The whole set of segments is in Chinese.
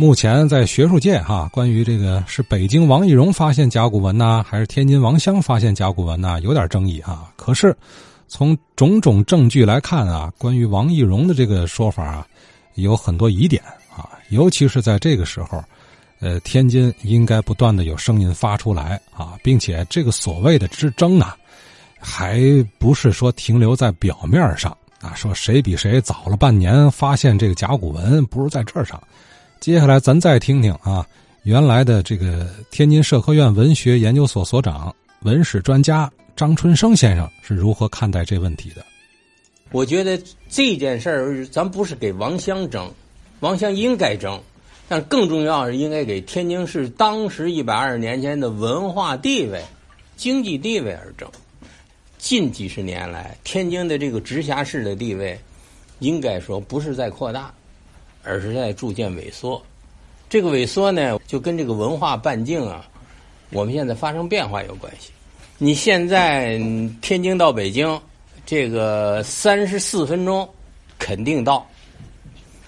目前在学术界哈，关于这个是北京王懿荣发现甲骨文呐，还是天津王襄发现甲骨文呐，有点争议啊。可是从种种证据来看啊，关于王懿荣的这个说法啊，有很多疑点啊。尤其是在这个时候，呃，天津应该不断的有声音发出来啊，并且这个所谓的之争啊，还不是说停留在表面上啊，说谁比谁早了半年发现这个甲骨文，不是在这上。接下来，咱再听听啊，原来的这个天津社科院文学研究所所长、文史专家张春生先生是如何看待这问题的？我觉得这件事儿，咱不是给王湘争，王湘应该争，但更重要是应该给天津市当时一百二十年前的文化地位、经济地位而争。近几十年来，天津的这个直辖市的地位，应该说不是在扩大。而是在逐渐萎缩，这个萎缩呢，就跟这个文化半径啊，我们现在发生变化有关系。你现在天津到北京，这个三十四分钟肯定到。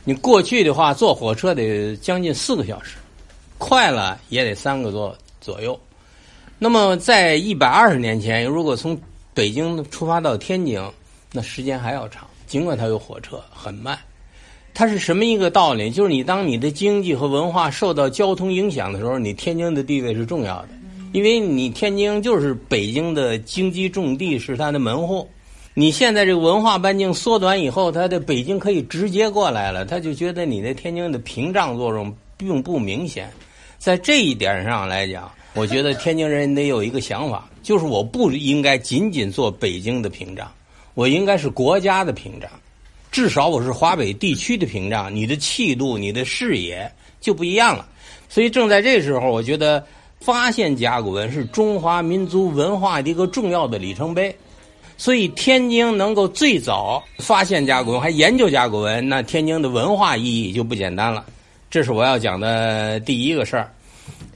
你过去的话，坐火车得将近四个小时，快了也得三个多左右。那么在一百二十年前，如果从北京出发到天津，那时间还要长，尽管它有火车，很慢。它是什么一个道理？就是你当你的经济和文化受到交通影响的时候，你天津的地位是重要的，因为你天津就是北京的经济重地，是它的门户。你现在这个文化半径缩短以后，它的北京可以直接过来了，他就觉得你的天津的屏障作用并不明显。在这一点上来讲，我觉得天津人得有一个想法，就是我不应该仅仅做北京的屏障，我应该是国家的屏障。至少我是华北地区的屏障，你的气度、你的视野就不一样了。所以正在这时候，我觉得发现甲骨文是中华民族文化的一个重要的里程碑。所以天津能够最早发现甲骨文，还研究甲骨文，那天津的文化意义就不简单了。这是我要讲的第一个事儿。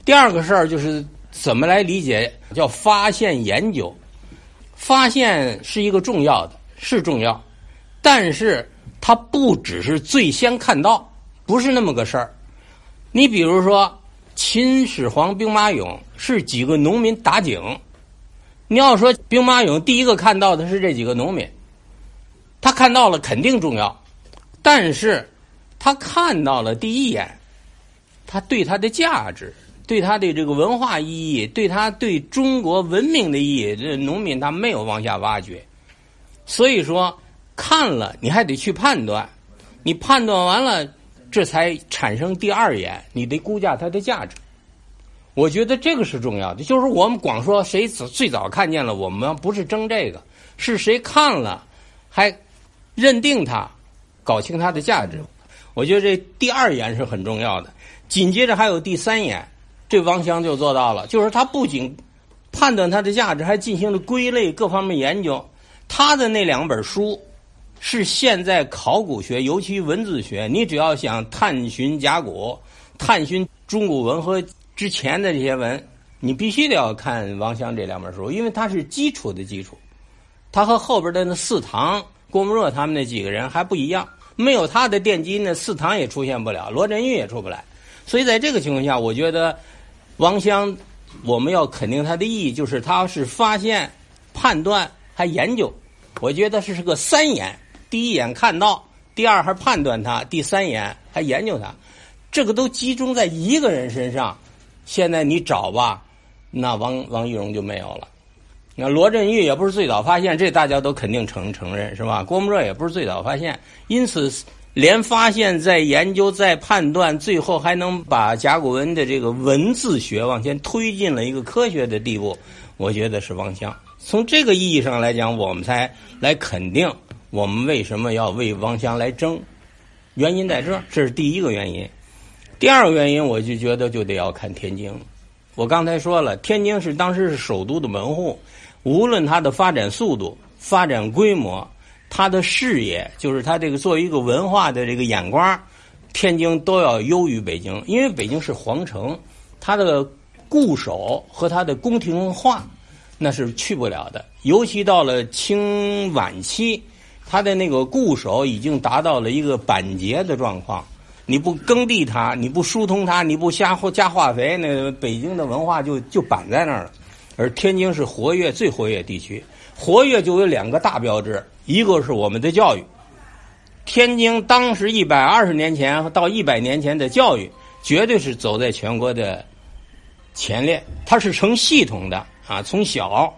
第二个事儿就是怎么来理解叫发现研究。发现是一个重要的，是重要。但是他不只是最先看到，不是那么个事儿。你比如说，秦始皇兵马俑是几个农民打井。你要说兵马俑第一个看到的是这几个农民，他看到了肯定重要。但是他看到了第一眼，他对他的价值、对他的这个文化意义、对他对中国文明的意义，这农民他没有往下挖掘。所以说。看了，你还得去判断，你判断完了，这才产生第二眼，你得估价它的价值。我觉得这个是重要的，就是我们光说谁最早看见了，我们不是争这个，是谁看了，还认定它，搞清它的价值。我觉得这第二眼是很重要的。紧接着还有第三眼，这王祥就做到了，就是他不仅判断它的价值，还进行了归类各方面研究。他的那两本书。是现在考古学，尤其文字学，你只要想探寻甲骨、探寻中古文和之前的这些文，你必须得要看王襄这两本书，因为它是基础的基础。他和后边的那四堂郭沫若他们那几个人还不一样，没有他的奠基，那四堂也出现不了，罗振玉也出不来。所以在这个情况下，我觉得王襄我们要肯定他的意义，就是他是发现、判断还研究。我觉得这是个三眼。第一眼看到，第二还判断他，第三眼还研究他，这个都集中在一个人身上。现在你找吧，那王王玉荣就没有了。那罗振玉也不是最早发现，这大家都肯定承承认是吧？郭沫若也不是最早发现，因此连发现、再研究、再判断，最后还能把甲骨文的这个文字学往前推进了一个科学的地步，我觉得是王襄。从这个意义上来讲，我们才来肯定。我们为什么要为王祥来争？原因在这，这是第一个原因。第二个原因，我就觉得就得要看天津。我刚才说了，天津是当时是首都的门户，无论它的发展速度、发展规模、它的视野，就是它这个作为一个文化的这个眼光，天津都要优于北京。因为北京是皇城，它的固守和它的宫廷化那是去不了的。尤其到了清晚期。他的那个固守已经达到了一个板结的状况，你不耕地它，你不疏通它，你不加加化肥，那北京的文化就就板在那儿了。而天津是活跃最活跃地区，活跃就有两个大标志，一个是我们的教育。天津当时一百二十年前到一百年前的教育，绝对是走在全国的前列，它是成系统的啊，从小。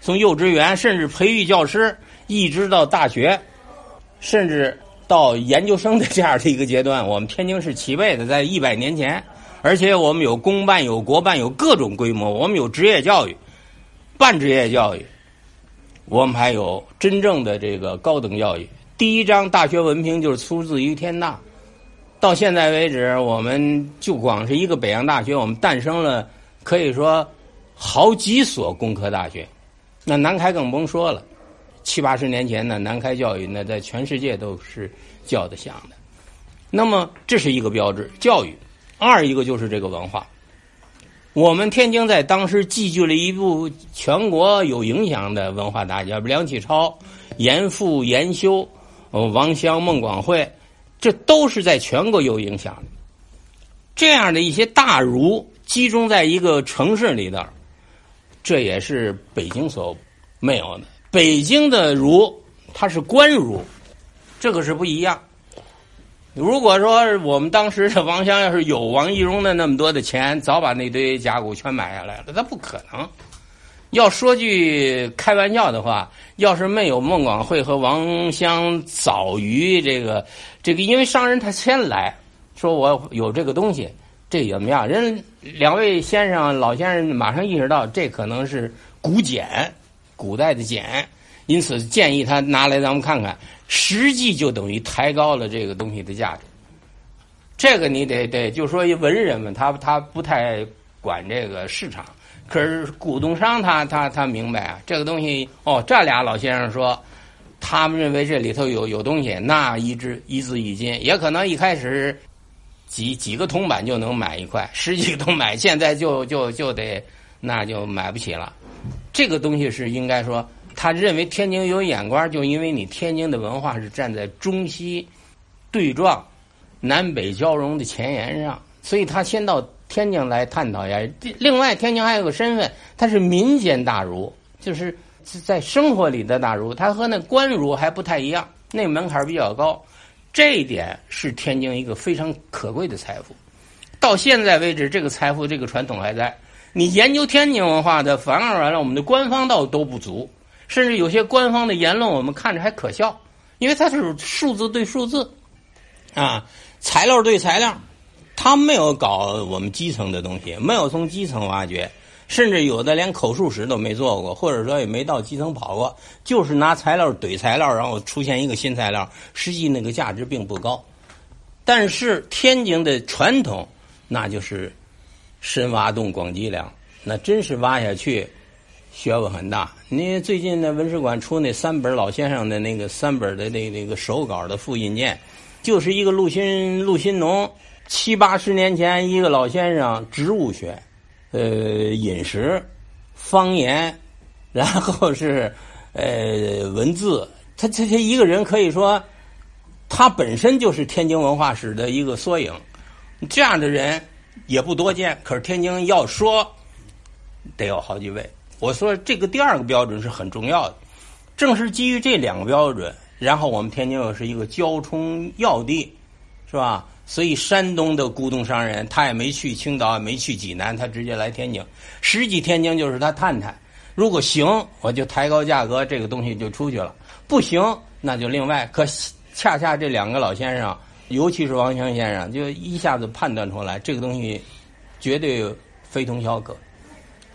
从幼稚园，甚至培育教师，一直到大学，甚至到研究生的这样的一个阶段，我们天津是齐备的，在一百年前，而且我们有公办、有国办、有各种规模，我们有职业教育、半职业教育，我们还有真正的这个高等教育。第一张大学文凭就是出自于天大，到现在为止，我们就光是一个北洋大学，我们诞生了可以说好几所工科大学。那南开更甭说了，七八十年前呢，南开教育那在全世界都是叫得响的。那么这是一个标志，教育；二一个就是这个文化。我们天津在当时集聚了一部全国有影响的文化大家，梁启超、严复、严修、王湘、孟广会，这都是在全国有影响的。这样的一些大儒集中在一个城市里头。这也是北京所没有的。北京的儒，他是官儒，这个是不一样。如果说我们当时的王湘要是有王懿荣的那么多的钱，早把那堆甲骨全买下来了，那不可能。要说句开玩笑的话，要是没有孟广会和王湘早于这个这个，因为商人他先来说我有这个东西。这怎么样？人两位先生老先生马上意识到这可能是古简，古代的简，因此建议他拿来咱们看看，实际就等于抬高了这个东西的价值。这个你得得就说一文人们他他不太管这个市场，可是古董商他他他明白啊，这个东西哦，这俩老先生说，他们认为这里头有有东西，那一只一字一金，也可能一开始。几几个铜板就能买一块，十几个铜板现在就就就得那就买不起了。这个东西是应该说，他认为天津有眼光，就因为你天津的文化是站在中西对撞、南北交融的前沿上，所以他先到天津来探讨一下。另外，天津还有个身份，他是民间大儒，就是在生活里的大儒，他和那官儒还不太一样，那门槛比较高。这一点是天津一个非常可贵的财富，到现在为止，这个财富这个传统还在。你研究天津文化的，反而完了，我们的官方倒都不足，甚至有些官方的言论，我们看着还可笑，因为它是数字对数字，啊，材料对材料，他没有搞我们基层的东西，没有从基层挖掘。甚至有的连口述史都没做过，或者说也没到基层跑过，就是拿材料怼材料，然后出现一个新材料，实际那个价值并不高。但是天津的传统，那就是深挖洞、广积粮，那真是挖下去，学问很大。你最近那文史馆出那三本老先生的那个三本的那那个手稿的复印件，就是一个陆新陆新农七八十年前一个老先生植物学。呃，饮食、方言，然后是呃文字，他他他一个人可以说，他本身就是天津文化史的一个缩影。这样的人也不多见，可是天津要说，得有好几位。我说这个第二个标准是很重要的，正是基于这两个标准，然后我们天津又是一个交通要地，是吧？所以，山东的古董商人他也没去青岛，也没去济南，他直接来天津。实际天津就是他探探，如果行，我就抬高价格，这个东西就出去了；不行，那就另外。可恰恰这两个老先生，尤其是王强先生，就一下子判断出来，这个东西绝对非同小可。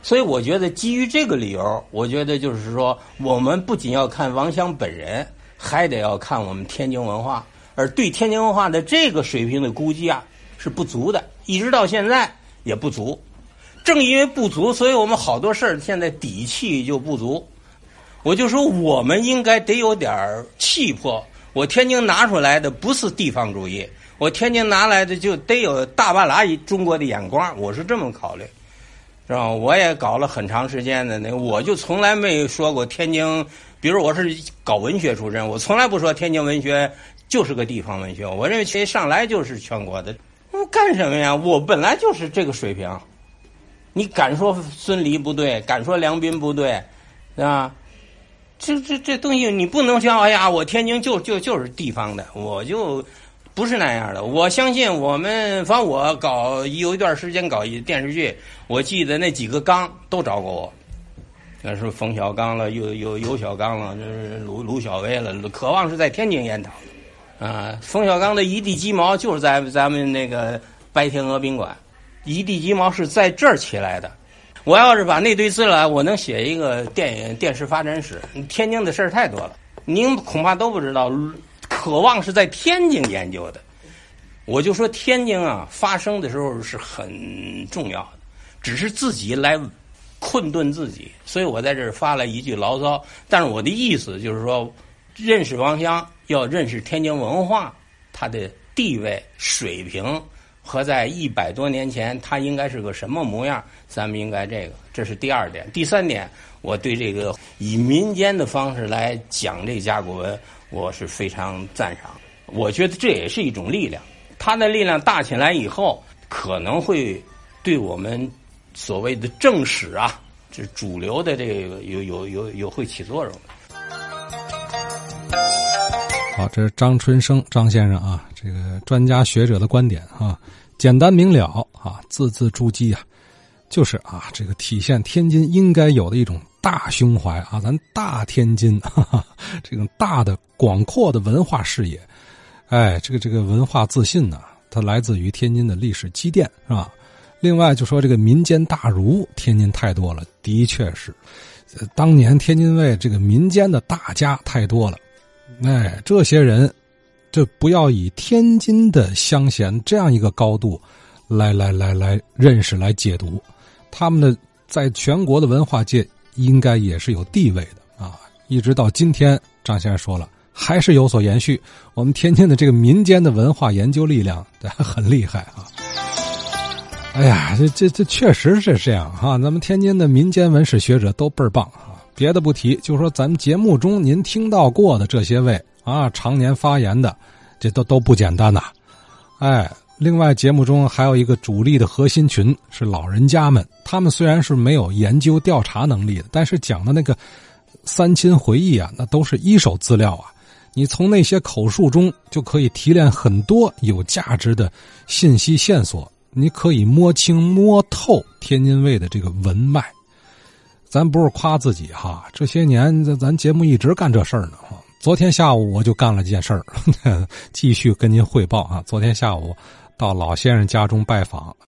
所以，我觉得基于这个理由，我觉得就是说，我们不仅要看王湘本人，还得要看我们天津文化。而对天津文化的这个水平的估计啊，是不足的，一直到现在也不足。正因为不足，所以我们好多事儿现在底气就不足。我就说，我们应该得有点气魄。我天津拿出来的不是地方主义，我天津拿来的就得有大半拉中国的眼光。我是这么考虑，是吧？我也搞了很长时间的那，我就从来没说过天津。比如我是搞文学出身，我从来不说天津文学。就是个地方文学。我认为其上来就是全国的，我干什么呀？我本来就是这个水平。你敢说孙犁不对，敢说梁斌不对，是吧？这这这东西你不能说，哎呀，我天津就就就是地方的，我就不是那样的。我相信我们，反正我搞有一段时间搞电视剧，我记得那几个刚都找过我，那是冯小刚了，有有有小刚了，就是卢卢小薇了，渴望是在天津研讨啊。冯小刚的一地鸡毛就是在咱们那个白天鹅宾馆。一地鸡毛是在这儿起来的。我要是把那堆资料，我能写一个电影电视发展史。天津的事儿太多了，您恐怕都不知道。渴望是在天津研究的，我就说天津啊，发生的时候是很重要的，只是自己来困顿自己。所以我在这儿发了一句牢骚，但是我的意思就是说，认识王湘，要认识天津文化，它的地位水平。和在一百多年前，他应该是个什么模样？咱们应该这个，这是第二点。第三点，我对这个以民间的方式来讲这甲骨文，我是非常赞赏。我觉得这也是一种力量，它的力量大起来以后，可能会对我们所谓的正史啊，这主流的这个有有有有会起作用。好，这是张春生张先生啊，这个专家学者的观点啊，简单明了啊，字字珠玑啊，就是啊，这个体现天津应该有的一种大胸怀啊，咱大天津，哈哈，这种大的广阔的文化视野，哎，这个这个文化自信呢，它来自于天津的历史积淀，是吧？另外就说这个民间大儒，天津太多了，的确是，当年天津卫这个民间的大家太多了。哎，这些人，就不要以天津的乡贤这样一个高度，来来来来认识、来解读，他们的在全国的文化界应该也是有地位的啊！一直到今天，张先生说了，还是有所延续。我们天津的这个民间的文化研究力量，很厉害啊！哎呀，这这这确实是这样哈！咱们天津的民间文史学者都倍儿棒啊！别的不提，就说咱们节目中您听到过的这些位啊，常年发言的，这都都不简单呐。哎，另外节目中还有一个主力的核心群是老人家们，他们虽然是没有研究调查能力的，但是讲的那个三亲回忆啊，那都是一手资料啊。你从那些口述中就可以提炼很多有价值的信息线索，你可以摸清摸透天津卫的这个文脉。咱不是夸自己哈，这些年咱咱节目一直干这事儿呢哈。昨天下午我就干了件事儿，继续跟您汇报啊。昨天下午到老先生家中拜访，